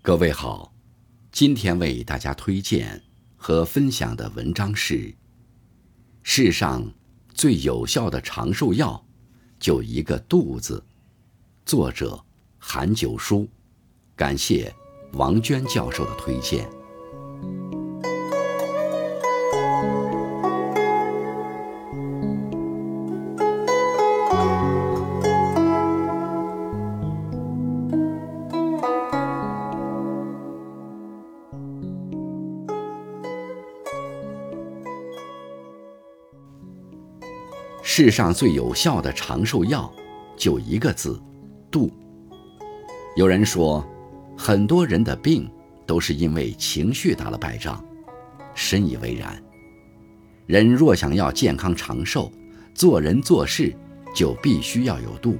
各位好，今天为大家推荐和分享的文章是：世上最有效的长寿药，就一个“肚子。作者韩九叔，感谢王娟教授的推荐。世上最有效的长寿药，就一个字，度。有人说，很多人的病都是因为情绪打了败仗，深以为然。人若想要健康长寿，做人做事就必须要有度，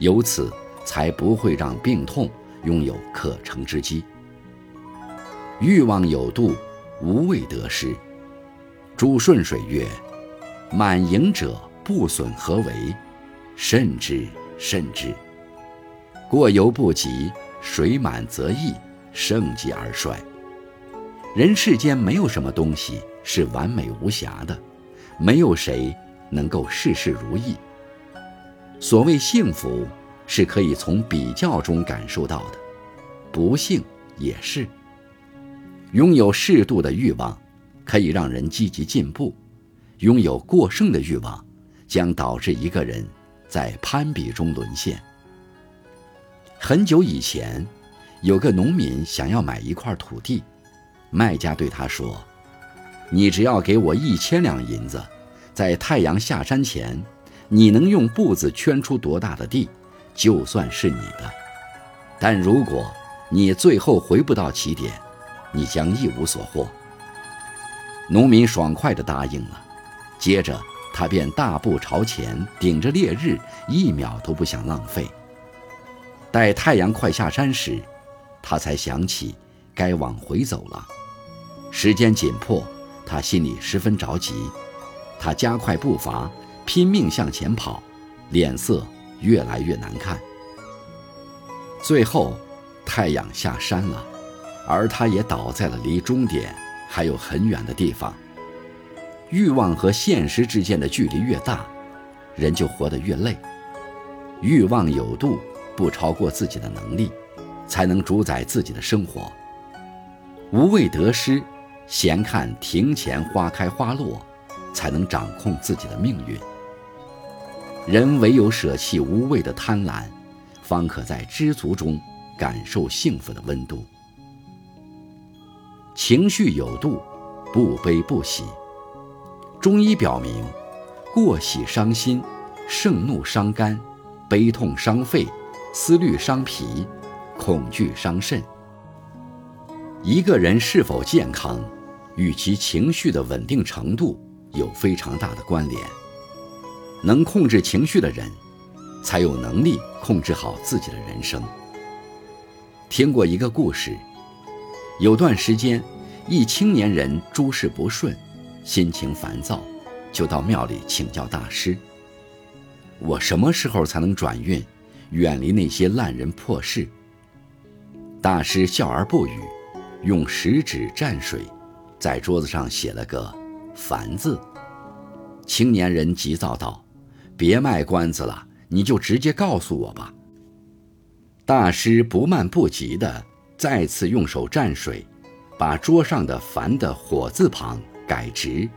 由此才不会让病痛拥有可乘之机。欲望有度，无畏得失。朱顺水曰。满盈者不损何为？慎之慎之。过犹不及，水满则溢，盛极而衰。人世间没有什么东西是完美无瑕的，没有谁能够事事如意。所谓幸福，是可以从比较中感受到的；不幸也是。拥有适度的欲望，可以让人积极进步。拥有过剩的欲望，将导致一个人在攀比中沦陷。很久以前，有个农民想要买一块土地，卖家对他说：“你只要给我一千两银子，在太阳下山前，你能用步子圈出多大的地，就算是你的。但如果你最后回不到起点，你将一无所获。”农民爽快地答应了。接着，他便大步朝前，顶着烈日，一秒都不想浪费。待太阳快下山时，他才想起该往回走了。时间紧迫，他心里十分着急。他加快步伐，拼命向前跑，脸色越来越难看。最后，太阳下山了，而他也倒在了离终点还有很远的地方。欲望和现实之间的距离越大，人就活得越累。欲望有度，不超过自己的能力，才能主宰自己的生活。无畏得失，闲看庭前花开花落，才能掌控自己的命运。人唯有舍弃无谓的贪婪，方可在知足中感受幸福的温度。情绪有度，不悲不喜。中医表明，过喜伤心，盛怒伤肝，悲痛伤肺，思虑伤脾，恐惧伤肾。一个人是否健康，与其情绪的稳定程度有非常大的关联。能控制情绪的人，才有能力控制好自己的人生。听过一个故事，有段时间，一青年人诸事不顺。心情烦躁，就到庙里请教大师。我什么时候才能转运，远离那些烂人破事？大师笑而不语，用食指蘸水，在桌子上写了个“烦”字。青年人急躁道：“别卖关子了，你就直接告诉我吧。”大师不慢不急地再次用手蘸水，把桌上的“烦”的火字旁。改直，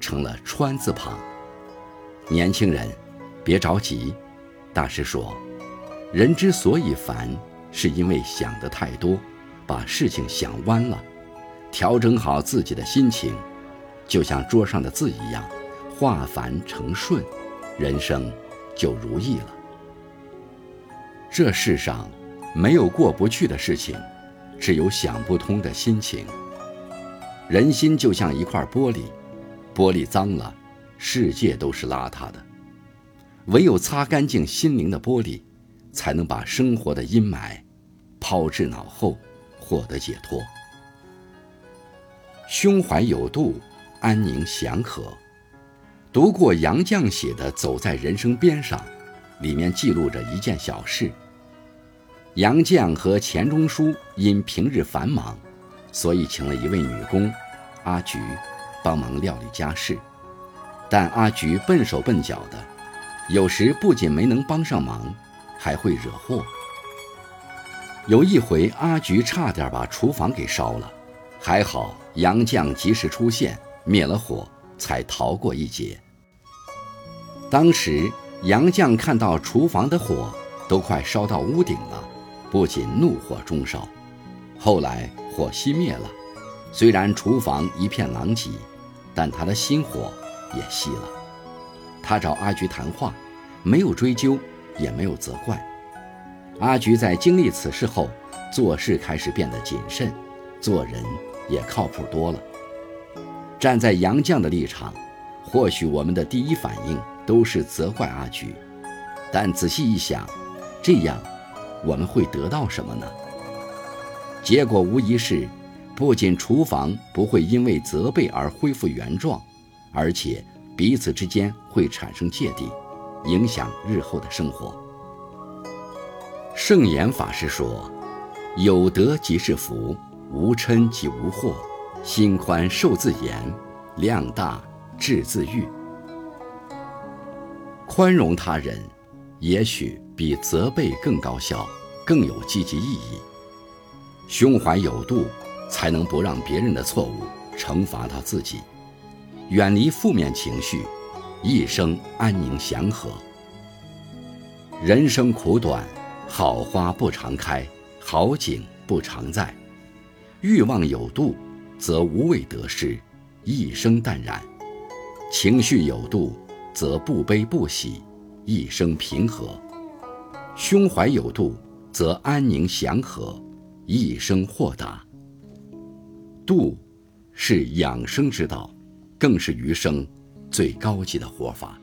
成了川字旁。年轻人，别着急。大师说，人之所以烦，是因为想的太多，把事情想弯了。调整好自己的心情，就像桌上的字一样，化繁成顺，人生就如意了。这世上没有过不去的事情，只有想不通的心情。人心就像一块玻璃，玻璃脏了，世界都是邋遢的。唯有擦干净心灵的玻璃，才能把生活的阴霾抛至脑后，获得解脱。胸怀有度，安宁祥和。读过杨绛写的《走在人生边上》，里面记录着一件小事。杨绛和钱钟书因平日繁忙，所以请了一位女工阿菊帮忙料理家事。但阿菊笨手笨脚的，有时不仅没能帮上忙，还会惹祸。有一回，阿菊差点把厨房给烧了，还好杨绛及时出现，灭了火，才逃过一劫。当时杨绛看到厨房的火都快烧到屋顶了。不仅怒火中烧，后来火熄灭了，虽然厨房一片狼藉，但他的心火也熄了。他找阿菊谈话，没有追究，也没有责怪。阿菊在经历此事后，做事开始变得谨慎，做人也靠谱多了。站在杨绛的立场，或许我们的第一反应都是责怪阿菊，但仔细一想，这样。我们会得到什么呢？结果无疑是，不仅厨房不会因为责备而恢复原状，而且彼此之间会产生芥蒂，影响日后的生活。圣严法师说：“有德即是福，无嗔即无祸，心宽受自严，量大智自愈。宽容他人。”也许比责备更高效，更有积极意义。胸怀有度，才能不让别人的错误惩罚到自己。远离负面情绪，一生安宁祥和。人生苦短，好花不常开，好景不常在。欲望有度，则无畏得失，一生淡然；情绪有度，则不悲不喜。一生平和，胸怀有度，则安宁祥和；一生豁达。度，是养生之道，更是余生最高级的活法。